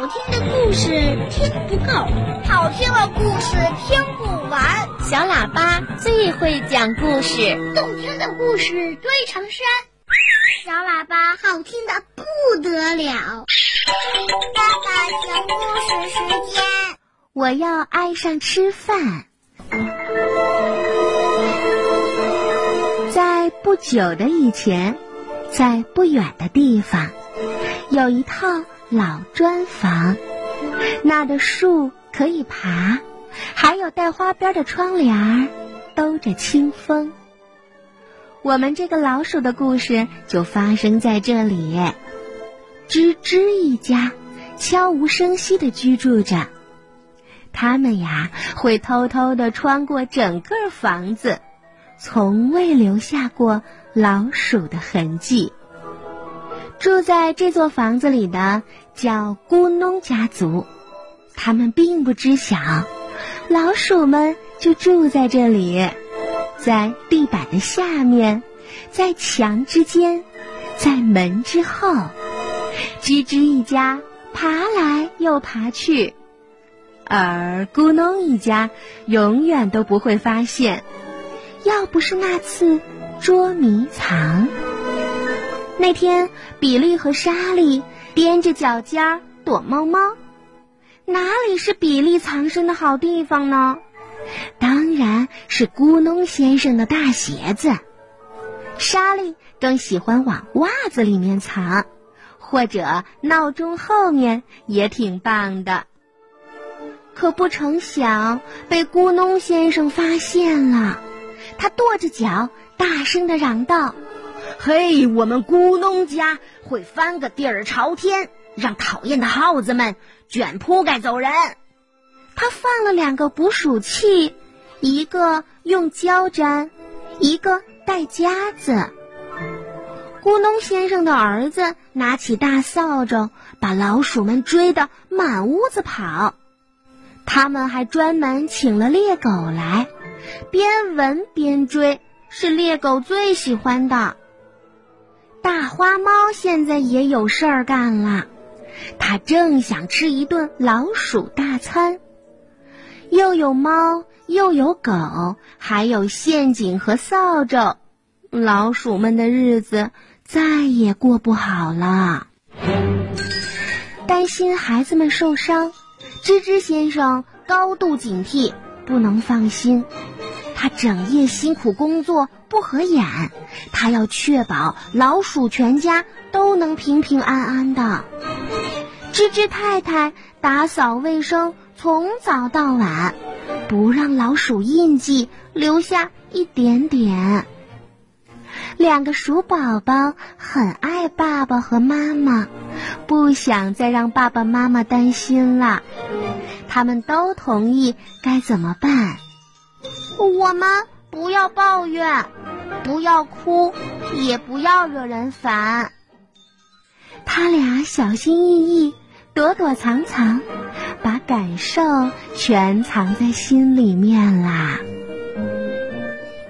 好听的故事听不够，好听的故事听不完。小喇叭最会讲故事，动听的故事堆成山。小喇叭好听的不得了。爸爸讲故事时间，我要爱上吃饭。在不久的以前，在不远的地方，有一套老砖房，那的树可以爬，还有带花边的窗帘儿，兜着清风。我们这个老鼠的故事就发生在这里。吱吱一家悄无声息地居住着，他们呀会偷偷地穿过整个房子，从未留下过老鼠的痕迹。住在这座房子里的叫咕哝家族，他们并不知晓，老鼠们就住在这里，在地板的下面，在墙之间，在门之后，吱吱一家爬来又爬去，而咕哝一家永远都不会发现，要不是那次捉迷藏。那天，比利和莎莉踮着脚尖儿躲猫猫。哪里是比利藏身的好地方呢？当然是咕哝先生的大鞋子。莎莉更喜欢往袜子里面藏，或者闹钟后面也挺棒的。可不成想被咕哝先生发现了，他跺着脚，大声的嚷道。嘿，我们咕哝家会翻个底儿朝天，让讨厌的耗子们卷铺盖走人。他放了两个捕鼠器，一个用胶粘，一个带夹子。咕哝先生的儿子拿起大扫帚，把老鼠们追得满屋子跑。他们还专门请了猎狗来，边闻边追，是猎狗最喜欢的。大花猫现在也有事儿干了，它正想吃一顿老鼠大餐。又有猫，又有狗，还有陷阱和扫帚，老鼠们的日子再也过不好了。担心孩子们受伤，吱吱先生高度警惕，不能放心。他整夜辛苦工作，不合眼。他要确保老鼠全家都能平平安安的。吱吱太太打扫卫生，从早到晚，不让老鼠印记留下一点点。两个鼠宝宝很爱爸爸和妈妈，不想再让爸爸妈妈担心了。他们都同意该怎么办。我们不要抱怨，不要哭，也不要惹人烦。他俩小心翼翼，躲躲藏藏，把感受全藏在心里面啦。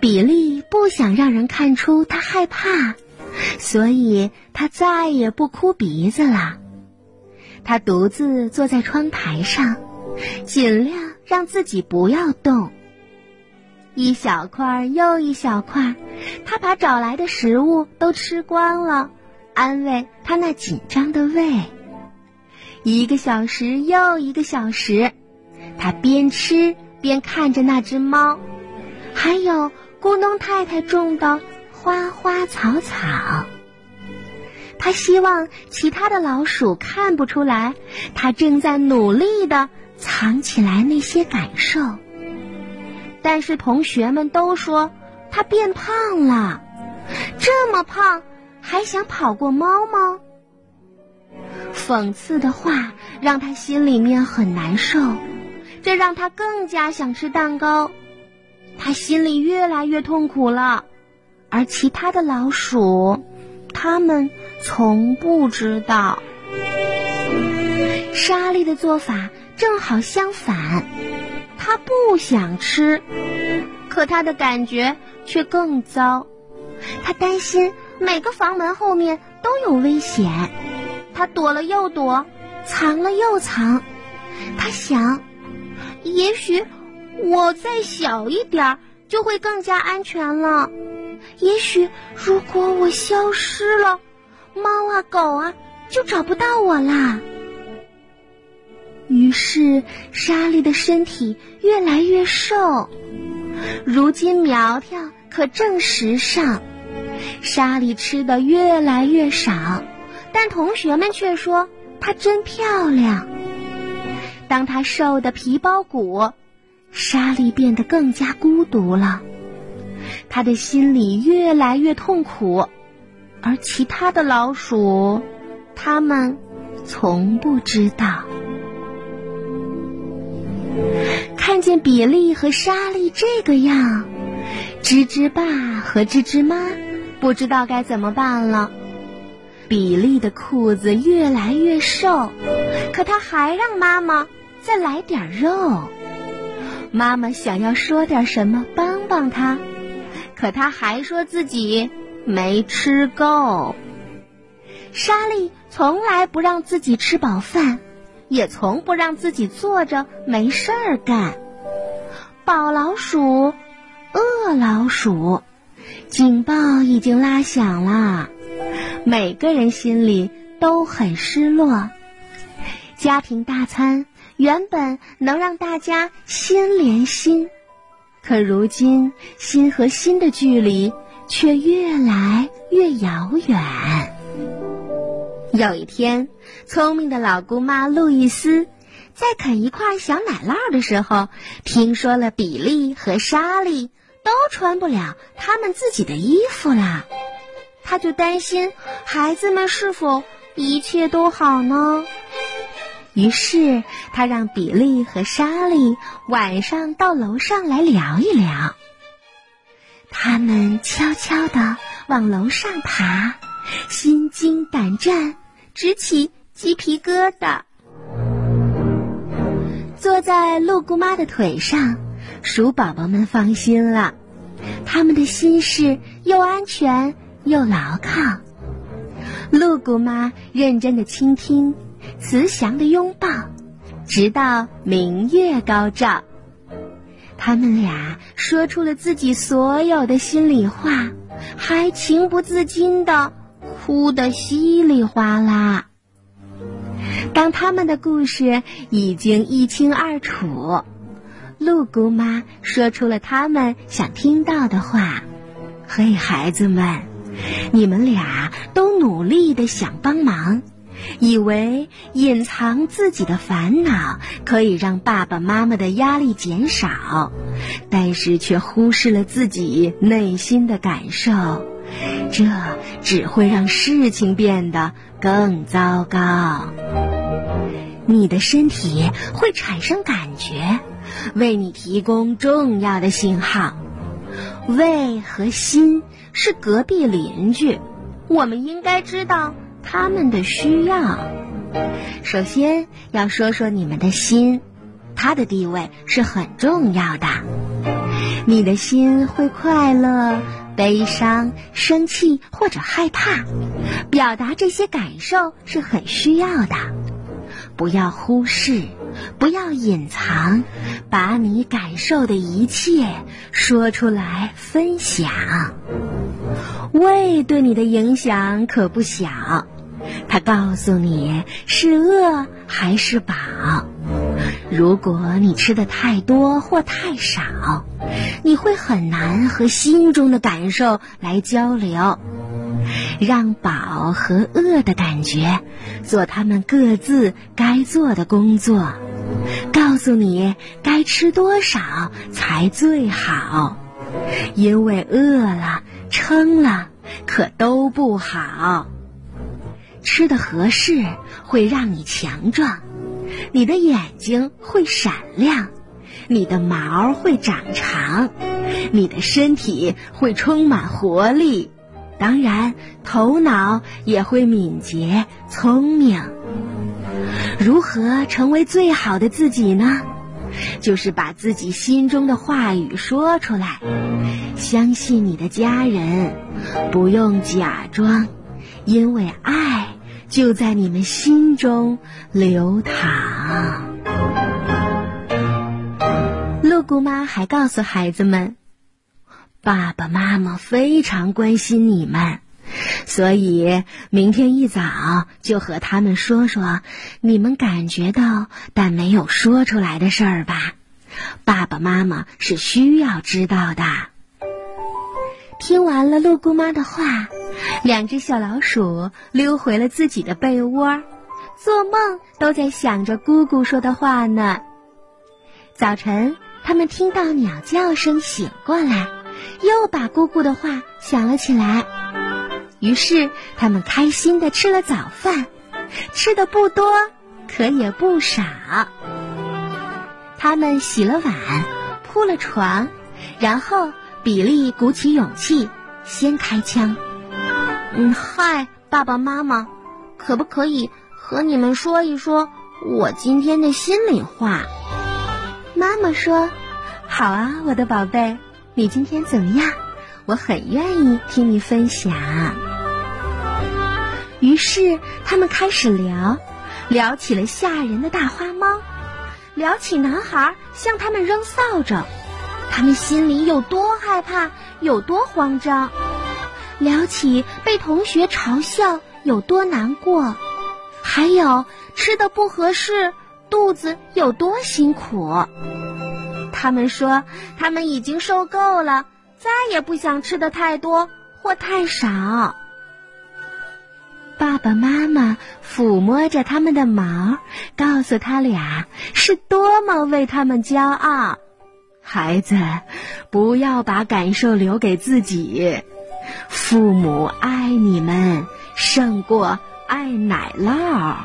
比利不想让人看出他害怕，所以他再也不哭鼻子了。他独自坐在窗台上，尽量让自己不要动。一小块又一小块，他把找来的食物都吃光了，安慰他那紧张的胃。一个小时又一个小时，他边吃边看着那只猫，还有咕咚太太种的花花草草。他希望其他的老鼠看不出来，他正在努力的藏起来那些感受。但是同学们都说他变胖了，这么胖还想跑过猫吗？讽刺的话让他心里面很难受，这让他更加想吃蛋糕。他心里越来越痛苦了，而其他的老鼠，他们从不知道。莎莉的做法正好相反。他不想吃，可他的感觉却更糟。他担心每个房门后面都有危险，他躲了又躲，藏了又藏。他想，也许我再小一点儿就会更加安全了。也许如果我消失了，猫啊狗啊就找不到我啦。于是莎莉的身体越来越瘦，如今苗条可正时尚。莎莉吃的越来越少，但同学们却说她真漂亮。当她瘦的皮包骨，莎莉变得更加孤独了。她的心里越来越痛苦，而其他的老鼠，他们从不知道。看见比利和莎莉这个样，吱吱爸和吱吱妈不知道该怎么办了。比利的裤子越来越瘦，可他还让妈妈再来点肉。妈妈想要说点什么帮帮他，可他还说自己没吃够。莎莉从来不让自己吃饱饭。也从不让自己坐着没事儿干。宝老鼠，饿老鼠，警报已经拉响了，每个人心里都很失落。家庭大餐原本能让大家心连心，可如今心和心的距离却越来越遥远。有一天，聪明的老姑妈路易斯在啃一块小奶酪的时候，听说了比利和莎莉都穿不了他们自己的衣服啦。她就担心孩子们是否一切都好呢？于是，她让比利和莎莉晚上到楼上来聊一聊。他们悄悄地往楼上爬。心惊胆战，直起鸡皮疙瘩。坐在鹿姑妈的腿上，鼠宝宝们放心了，他们的心事又安全又牢靠。鹿姑妈认真的倾听，慈祥的拥抱，直到明月高照。他们俩说出了自己所有的心里话，还情不自禁的。哭得稀里哗啦。当他们的故事已经一清二楚，鹿姑妈说出了他们想听到的话：“嘿，孩子们，你们俩都努力的想帮忙，以为隐藏自己的烦恼可以让爸爸妈妈的压力减少，但是却忽视了自己内心的感受。”这只会让事情变得更糟糕。你的身体会产生感觉，为你提供重要的信号。胃和心是隔壁邻居，我们应该知道他们的需要。首先要说说你们的心，它的地位是很重要的。你的心会快乐。悲伤、生气或者害怕，表达这些感受是很需要的。不要忽视，不要隐藏，把你感受的一切说出来分享。胃对你的影响可不小，它告诉你是饿还是饱。如果你吃的太多或太少，你会很难和心中的感受来交流。让饱和饿的感觉做他们各自该做的工作，告诉你该吃多少才最好，因为饿了、撑了可都不好。吃的合适会让你强壮。你的眼睛会闪亮，你的毛会长长，你的身体会充满活力，当然头脑也会敏捷聪明。如何成为最好的自己呢？就是把自己心中的话语说出来，相信你的家人，不用假装，因为爱就在你们心中流淌。露姑妈还告诉孩子们，爸爸妈妈非常关心你们，所以明天一早就和他们说说你们感觉到但没有说出来的事儿吧。爸爸妈妈是需要知道的。听完了鹿姑妈的话，两只小老鼠溜回了自己的被窝，做梦都在想着姑姑说的话呢。早晨，他们听到鸟叫声醒过来，又把姑姑的话想了起来。于是，他们开心的吃了早饭，吃的不多，可也不少。他们洗了碗，铺了床，然后比利鼓起勇气，先开枪。嗯，嗨，爸爸妈妈，可不可以和你们说一说我今天的心里话？妈妈说：“好啊，我的宝贝，你今天怎么样？我很愿意听你分享。”于是他们开始聊，聊起了吓人的大花猫。聊起男孩向他们扔扫帚，他们心里有多害怕，有多慌张；聊起被同学嘲笑有多难过，还有吃的不合适，肚子有多辛苦。他们说他们已经受够了，再也不想吃的太多或太少。爸爸妈妈抚摸着他们的毛，告诉他俩是多么为他们骄傲。孩子，不要把感受留给自己。父母爱你们胜过爱奶酪。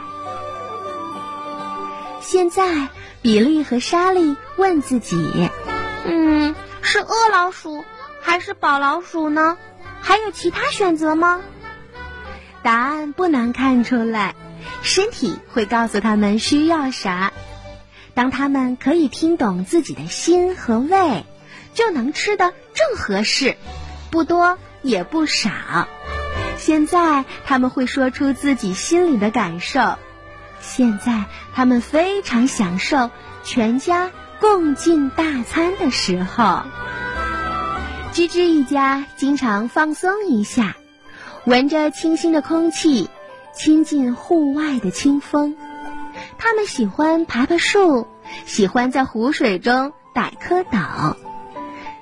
现在，比利和莎莉问自己：“嗯，是饿老鼠还是饱老鼠呢？还有其他选择吗？”答案不难看出来，身体会告诉他们需要啥。当他们可以听懂自己的心和胃，就能吃的正合适，不多也不少。现在他们会说出自己心里的感受。现在他们非常享受全家共进大餐的时候。吱吱一家经常放松一下。闻着清新的空气，亲近户外的清风。他们喜欢爬爬树，喜欢在湖水中逮蝌蚪。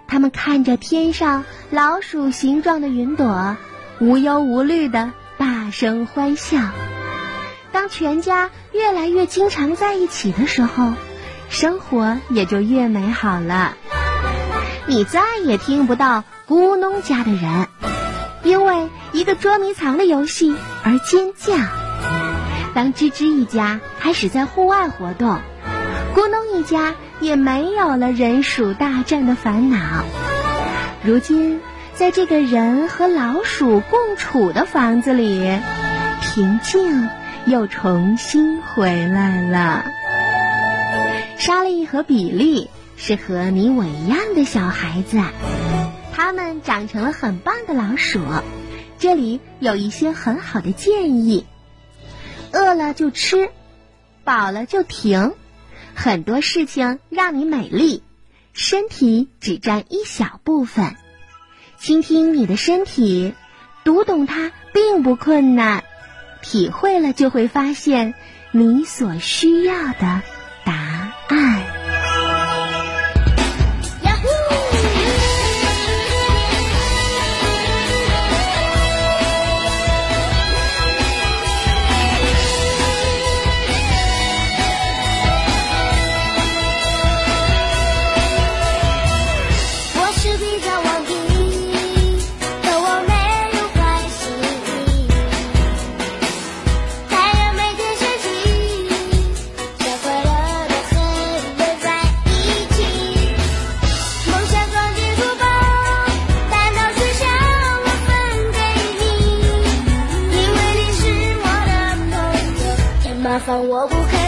他们看着天上老鼠形状的云朵，无忧无虑的大声欢笑。当全家越来越经常在一起的时候，生活也就越美好了。你再也听不到咕哝家的人。因为一个捉迷藏的游戏而尖叫。当吱吱一家开始在户外活动，咕咚一家也没有了人鼠大战的烦恼。如今，在这个人和老鼠共处的房子里，平静又重新回来了。莎莉和比利是和你我一样的小孩子。他们长成了很棒的老鼠，这里有一些很好的建议：饿了就吃，饱了就停，很多事情让你美丽，身体只占一小部分。倾听你的身体，读懂它并不困难，体会了就会发现你所需要的麻烦我不客气。